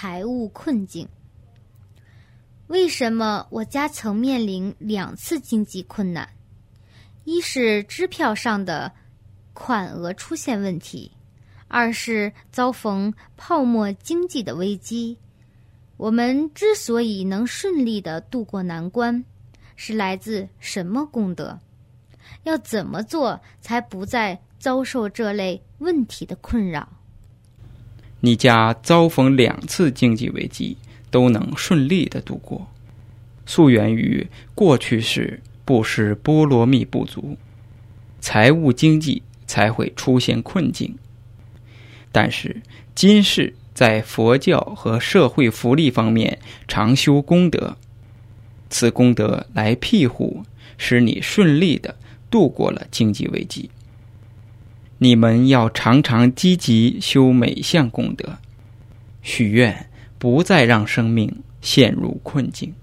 财务困境。为什么我家曾面临两次经济困难？一是支票上的款额出现问题，二是遭逢泡沫经济的危机。我们之所以能顺利的度过难关，是来自什么功德？要怎么做才不再遭受这类问题的困扰？你家遭逢两次经济危机，都能顺利的度过，溯源于过去时布施波罗蜜不足，财务经济才会出现困境。但是今世在佛教和社会福利方面常修功德，此功德来庇护，使你顺利的度过了经济危机。你们要常常积极修每项功德，许愿不再让生命陷入困境。